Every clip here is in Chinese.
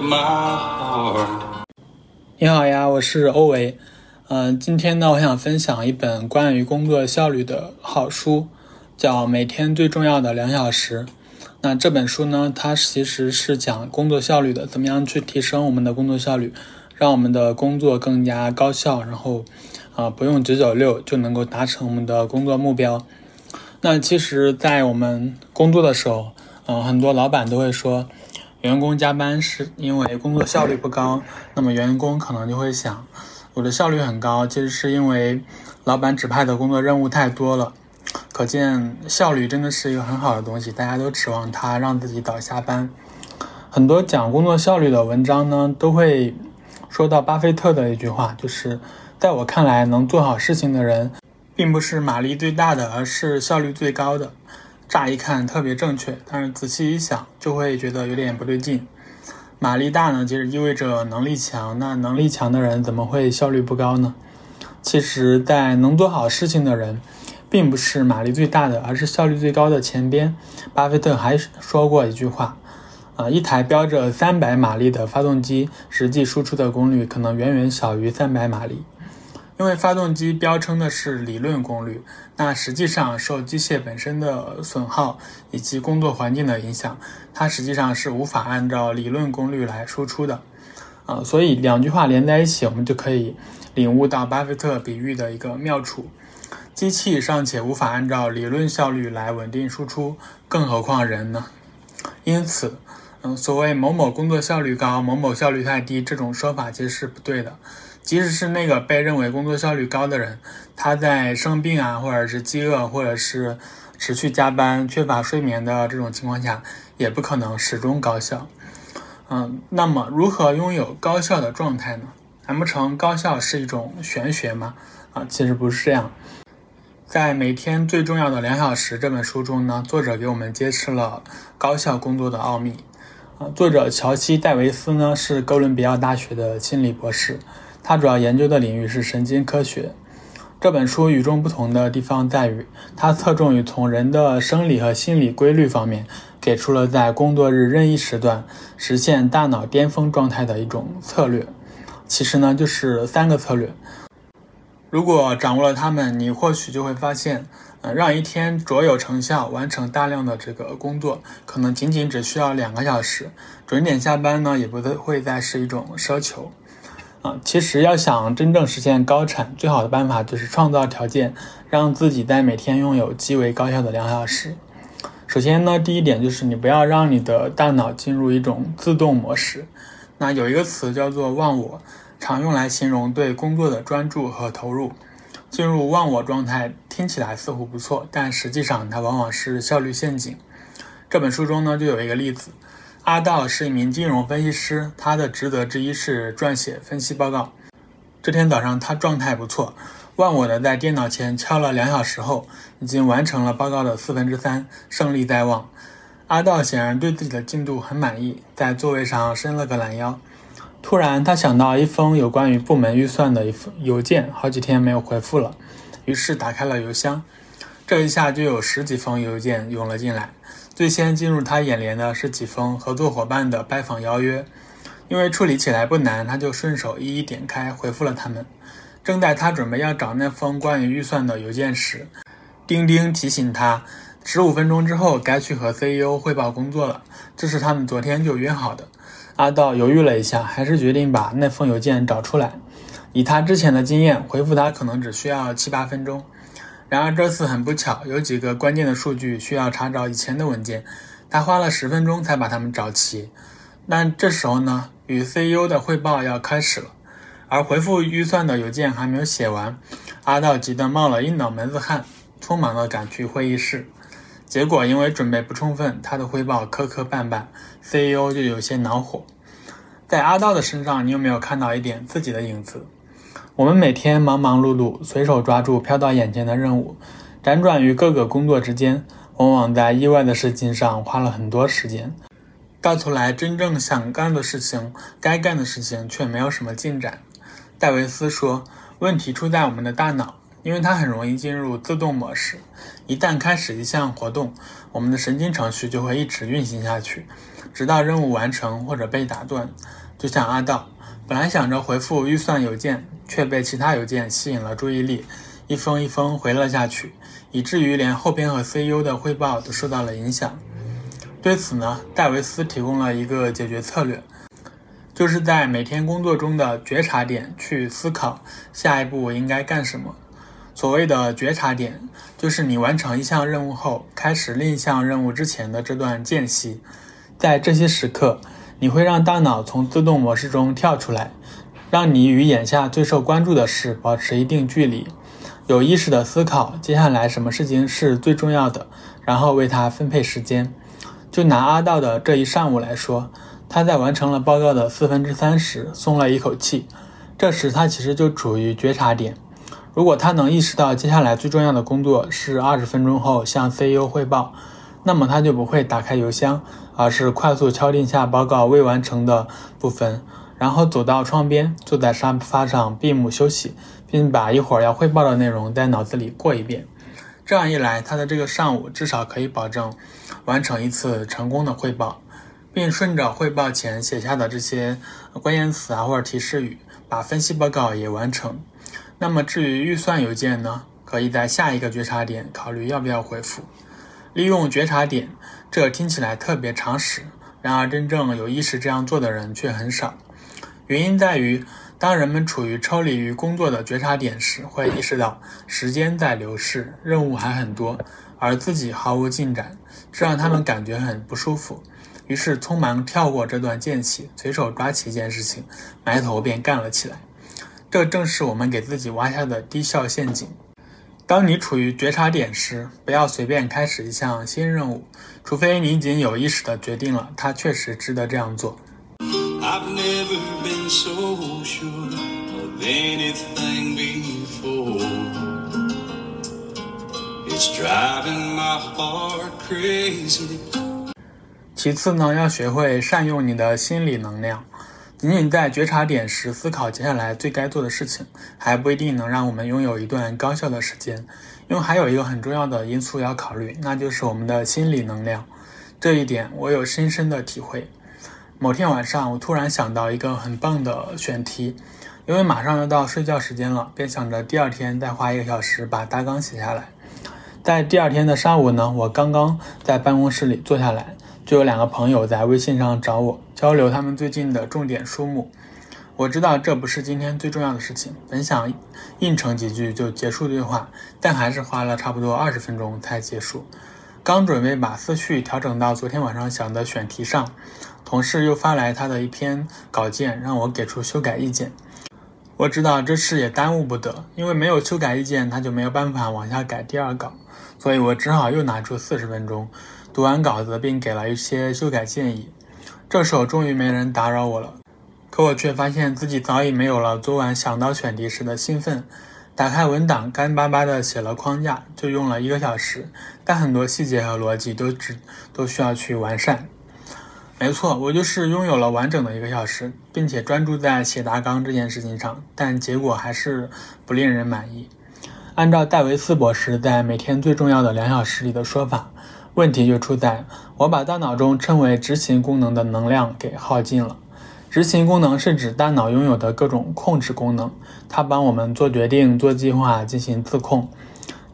my heart. 你好呀，我是欧维。嗯、今天呢，我想分享一本关于工作效率的好书，叫《每天最重要的两小时》。那这本书呢，它其实是讲工作效率的，怎么样去提升我们的工作效率，让我们的工作更加高效，然后啊、不用九九六就能够达成我们的工作目标。那其实，在我们工作的时候，嗯、很多老板都会说，员工加班是因为工作效率不高。那么员工可能就会想，我的效率很高，其实是因为老板指派的工作任务太多了。可见效率真的是一个很好的东西，大家都指望它让自己早下班。很多讲工作效率的文章呢，都会说到巴菲特的一句话，就是在我看来，能做好事情的人，并不是马力最大的，而是效率最高的。乍一看特别正确，但是仔细一想，就会觉得有点不对劲。马力大呢，其实意味着能力强，那能力强的人怎么会效率不高呢？其实，在能做好事情的人，并不是马力最大的，而是效率最高的前边。巴菲特还说过一句话，啊、一台标着三百马力的发动机，实际输出的功率可能远远小于三百马力。因为发动机标称的是理论功率，那实际上受机械本身的损耗以及工作环境的影响，它实际上是无法按照理论功率来输出的。啊、所以两句话连在一起，我们就可以领悟到巴菲特比喻的一个妙处。机器尚且无法按照理论效率来稳定输出，更何况人呢？因此，嗯，所谓某某工作效率高，某某效率太低，这种说法其实是不对的。即使是那个被认为工作效率高的人，他在生病啊，或者是饥饿，或者是持续加班、缺乏睡眠的这种情况下，也不可能始终高效。嗯，那么如何拥有高效的状态呢？难不成高效是一种玄学吗？啊，其实不是这样。在每天最重要的两小时这本书中呢，作者给我们揭示了高效工作的奥秘。啊，作者乔西·戴维斯呢是哥伦比亚大学的心理博士，他主要研究的领域是神经科学。这本书与众不同的地方在于，它侧重于从人的生理和心理规律方面，给出了在工作日任意时段实现大脑巅峰状态的一种策略。其实呢，就是三个策略。如果掌握了它们，你或许就会发现，呃，让一天卓有成效，完成大量的这个工作，可能仅仅只需要两个小时。准点下班呢，也不会再是一种奢求。啊，其实要想真正实现高产，最好的办法就是创造条件，让自己在每天拥有极为高效的两小时。首先呢，第一点就是你不要让你的大脑进入一种自动模式。那有一个词叫做忘我，常用来形容对工作的专注和投入。进入忘我状态听起来似乎不错，但实际上它往往是效率陷阱。这本书中呢就有一个例子，阿道是一名金融分析师，他的职责之一是撰写分析报告。这天早上他状态不错，忘我的在电脑前敲了两小时后，已经完成了报告的四分之三，胜利在望。阿道显然对自己的进度很满意，在座位上伸了个懒腰。突然，他想到一封有关于部门预算的一封邮件，好几天没有回复了，于是打开了邮箱。这一下就有十几封邮件涌了进来。最先进入他眼帘的是几封合作伙伴的拜访邀约，因为处理起来不难，他就顺手一一点开回复了他们。正在他准备要找那封关于预算的邮件时，钉钉提醒他，十五分钟之后该去和 CEO 汇报工作了，这是他们昨天就约好的。阿道犹豫了一下，还是决定把那封邮件找出来。以他之前的经验，回复他可能只需要七八分钟。然而这次很不巧，有几个关键的数据需要查找以前的文件，他花了十分钟才把它们找齐。但这时候呢，与 CEO 的汇报要开始了，而回复预算的邮件还没有写完，阿道急得冒了一脑门子汗，匆忙地赶去会议室。结果因为准备不充分，他的汇报磕磕绊绊，CEO 就有些恼火。在阿道的身上，你有没有看到一点自己的影子？我们每天忙忙碌碌，随手抓住飘到眼前的任务，辗转于各个工作之间，往往在意外的事情上花了很多时间，到头来真正想干的事情、该干的事情却没有什么进展。戴维斯说：“问题出在我们的大脑，因为它很容易进入自动模式。一旦开始一项活动，我们的神经程序就会一直运行下去，直到任务完成或者被打断。就像阿道，本来想着回复预算邮件，却被其他邮件吸引了注意力，一封一封回了下去，以至于连后边和 CEO 的汇报都受到了影响。对此呢，戴维斯提供了一个解决策略。就是在每天工作中的觉察点去思考下一步应该干什么。所谓的觉察点，就是你完成一项任务后，开始另一项任务之前的这段间隙。在这些时刻，你会让大脑从自动模式中跳出来，让你与眼下最受关注的事保持一定距离，有意识的思考接下来什么事情是最重要的，然后为它分配时间。就拿阿道的这一上午来说。他在完成了报告的四分之三时松了一口气，这时他其实就处于觉察点。如果他能意识到接下来最重要的工作是二十分钟后向 CEO 汇报，那么他就不会打开邮箱，而是快速敲定下报告未完成的部分，然后走到窗边，坐在沙发上闭目休息，并把一会儿要汇报的内容在脑子里过一遍。这样一来，他的这个上午至少可以保证完成一次成功的汇报。并顺着汇报前写下的这些关键词啊或者提示语，把分析报告也完成。那么至于预算邮件呢，可以在下一个觉察点考虑要不要回复。利用觉察点，这听起来特别常识，然而真正有意识这样做的人却很少。原因在于，当人们处于抽离于工作的觉察点时，会意识到时间在流逝，任务还很多，而自己毫无进展，这让他们感觉很不舒服。于是匆忙跳过这段间隙，随手抓起一件事情，埋头便干了起来。这正是我们给自己挖下的低效陷阱。当你处于觉察点时，不要随便开始一项新任务，除非你已经有意识地决定了它确实值得这样做。I've never been so sure of anything before. It's driving my heart crazy. 其次呢，要学会善用你的心理能量。仅仅在觉察点时思考接下来最该做的事情，还不一定能让我们拥有一段高效的时间。因为还有一个很重要的因素要考虑，那就是我们的心理能量。这一点我有深深的体会。某天晚上，我突然想到一个很棒的选题，因为马上要到睡觉时间了，便想着第二天再花一个小时把大纲写下来。在第二天的上午呢，我刚刚在办公室里坐下来。就有两个朋友在微信上找我交流他们最近的重点书目。我知道这不是今天最重要的事情，本想应承几句就结束对话，但还是花了差不多二十分钟才结束。刚准备把思绪调整到昨天晚上想的选题上，同事又发来他的一篇稿件，让我给出修改意见。我知道这事也耽误不得，因为没有修改意见，他就没有办法往下改第二稿，所以我只好又拿出四十分钟。读完稿子，并给了一些修改建议。这时候终于没人打扰我了，可我却发现自己早已没有了昨晚想到选题时的兴奋。打开文档，干巴巴地写了框架，就用了一个小时，但很多细节和逻辑都只都需要去完善。没错，我就是拥有了完整的一个小时，并且专注在写大纲这件事情上，但结果还是不令人满意。按照戴维斯博士在每天最重要的两小时里的说法。问题就出在我把大脑中称为执行功能的能量给耗尽了。执行功能是指大脑拥有的各种控制功能，它帮我们做决定、做计划、进行自控。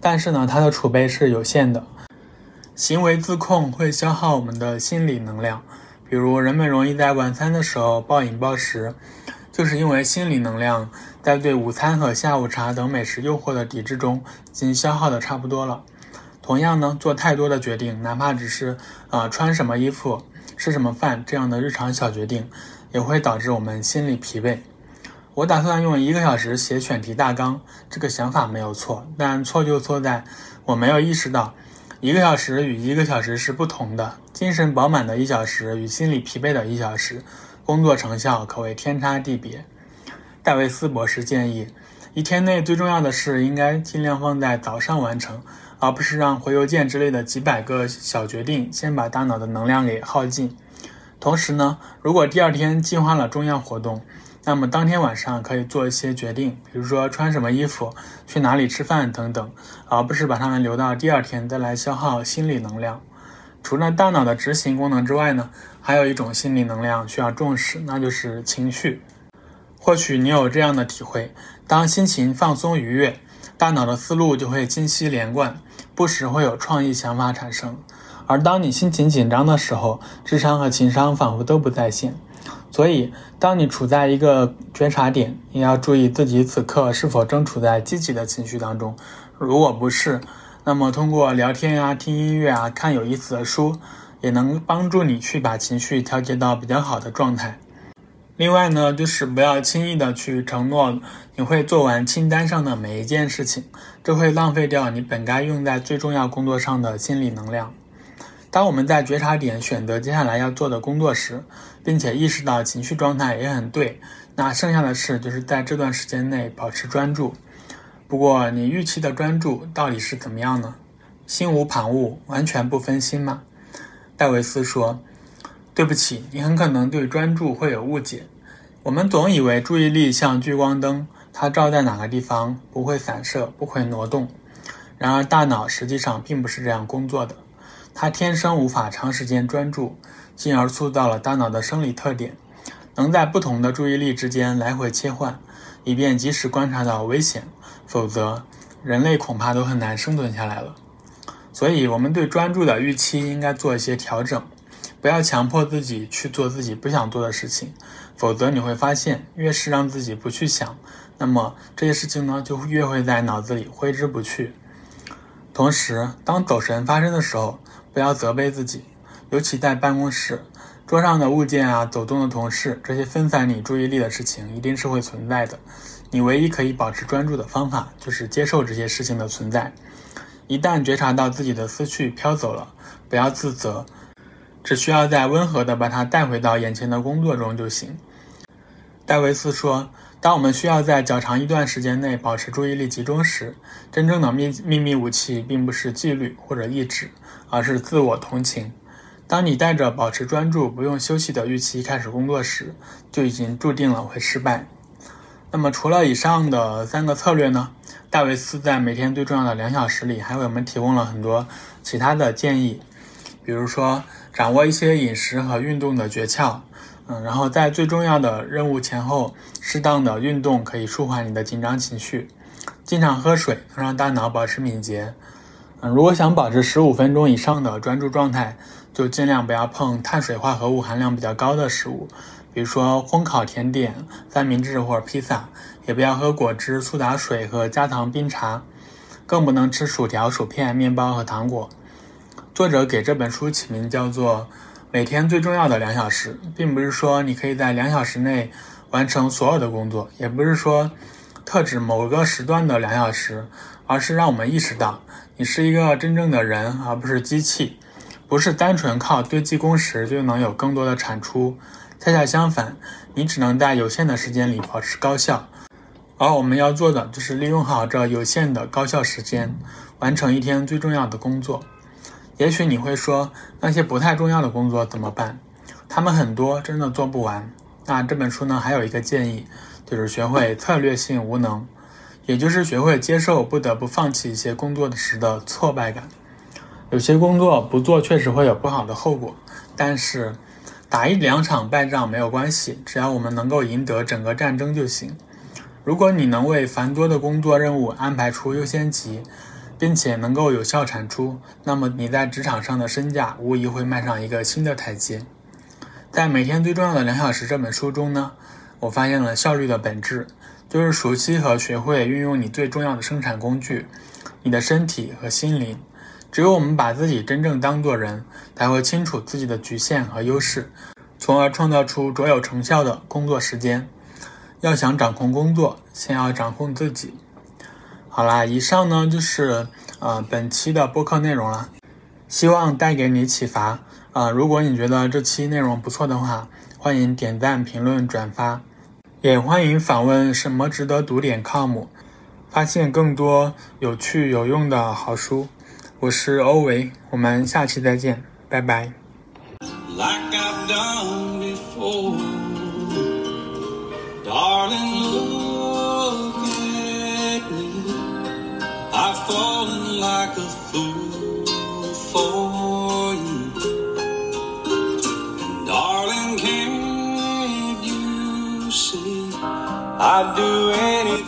但是呢，它的储备是有限的。行为自控会消耗我们的心理能量，比如人们容易在晚餐的时候暴饮暴食，就是因为心理能量在对午餐和下午茶等美食诱惑的抵制中已经消耗的差不多了。同样呢，做太多的决定，哪怕只是啊穿什么衣服、吃什么饭这样的日常小决定，也会导致我们心理疲惫。我打算用一个小时写选题大纲，这个想法没有错，但错就错在我没有意识到，一个小时与一个小时是不同的。精神饱满的一小时与心理疲惫的一小时，工作成效可谓天差地别。戴维斯博士建议，一天内最重要的事应该尽量放在早上完成。而不是让回邮件之类的几百个小决定先把大脑的能量给耗尽。同时呢，如果第二天计划了重要活动，那么当天晚上可以做一些决定，比如说穿什么衣服、去哪里吃饭等等，而不是把它们留到第二天再来消耗心理能量。除了大脑的执行功能之外呢，还有一种心理能量需要重视，那就是情绪。或许你有这样的体会：当心情放松愉悦，大脑的思路就会清晰连贯，不时会有创意想法产生；而当你心情紧张的时候，智商和情商仿佛都不在线。所以，当你处在一个觉察点，也要注意自己此刻是否正处在积极的情绪当中。如果不是，那么，通过聊天啊、听音乐啊、看有意思的书，也能帮助你去把情绪调节到比较好的状态。另外呢，就是不要轻易的去承诺你会做完清单上的每一件事情，这会浪费掉你本该用在最重要工作上的心理能量。当我们在觉察点选择接下来要做的工作时，并且意识到情绪状态也很对，那剩下的事就是在这段时间内保持专注。不过，你预期的专注到底是怎么样呢？心无旁骛，完全不分心吗？戴维斯说：“对不起，你很可能对专注会有误解。我们总以为注意力像聚光灯，它照在哪个地方不会散射，不会挪动。然而，大脑实际上并不是这样工作的。它天生无法长时间专注，进而塑造了大脑的生理特点，能在不同的注意力之间来回切换，以便及时观察到危险。”否则，人类恐怕都很难生存下来了。所以，我们对专注的预期应该做一些调整，不要强迫自己去做自己不想做的事情。否则，你会发现，越是让自己不去想，那么这些事情呢，就越会在脑子里挥之不去。同时，当走神发生的时候，不要责备自己，尤其在办公室，桌上的物件啊，走动的同事，这些分散你注意力的事情，一定是会存在的。你唯一可以保持专注的方法，就是接受这些事情的存在。一旦觉察到自己的思绪飘走了，不要自责，只需要再温和地把它带回到眼前的工作中就行。戴维斯说：“当我们需要在较长一段时间内保持注意力集中时，真正的秘秘密武器并不是纪律或者意志，而是自我同情。当你带着保持专注、不用休息的预期开始工作时，就已经注定了会失败。”那么除了以上的三个策略呢，戴维斯在每天最重要的两小时里还为我们提供了很多其他的建议，比如说掌握一些饮食和运动的诀窍，嗯，然后在最重要的任务前后适当的运动可以舒缓你的紧张情绪，经常喝水能让大脑保持敏捷，嗯，如果想保持十五分钟以上的专注状态，就尽量不要碰碳水化合物含量比较高的食物。比如说烘烤甜点、三明治或者披萨，也不要喝果汁、苏打水和加糖冰茶，更不能吃薯条、薯片、面包和糖果。作者给这本书起名叫做《每天最重要的两小时》，并不是说你可以在两小时内完成所有的工作，也不是说特指某个时段的两小时，而是让我们意识到你是一个真正的人，而不是机器，不是单纯靠堆积工时就能有更多的产出。恰恰相反，你只能在有限的时间里保持高效，而我们要做的就是利用好这有限的高效时间，完成一天最重要的工作。也许你会说，那些不太重要的工作怎么办？他们很多，真的做不完。那这本书呢，还有一个建议，就是学会策略性无能，也就是学会接受不得不放弃一些工作时的挫败感。有些工作不做确实会有不好的后果，但是。打一两场败仗没有关系，只要我们能够赢得整个战争就行。如果你能为繁多的工作任务安排出优先级，并且能够有效产出，那么你在职场上的身价无疑会迈上一个新的台阶。在每天最重要的两小时这本书中呢，我发现了效率的本质，就是熟悉和学会运用你最重要的生产工具——你的身体和心灵。只有我们把自己真正当作人，才会清楚自己的局限和优势，从而创造出卓有成效的工作时间。要想掌控工作，先要掌控自己。好啦，以上呢就是呃本期的播客内容了，希望带给你启发啊！如果你觉得这期内容不错的话，欢迎点赞、评论、转发，也欢迎访问什么值得读点 com，发现更多有趣有用的好书。我是欧维，我们下期再见，拜拜。Like I've done before, Darling, look at me. I've fallen like a fool I'd do anything?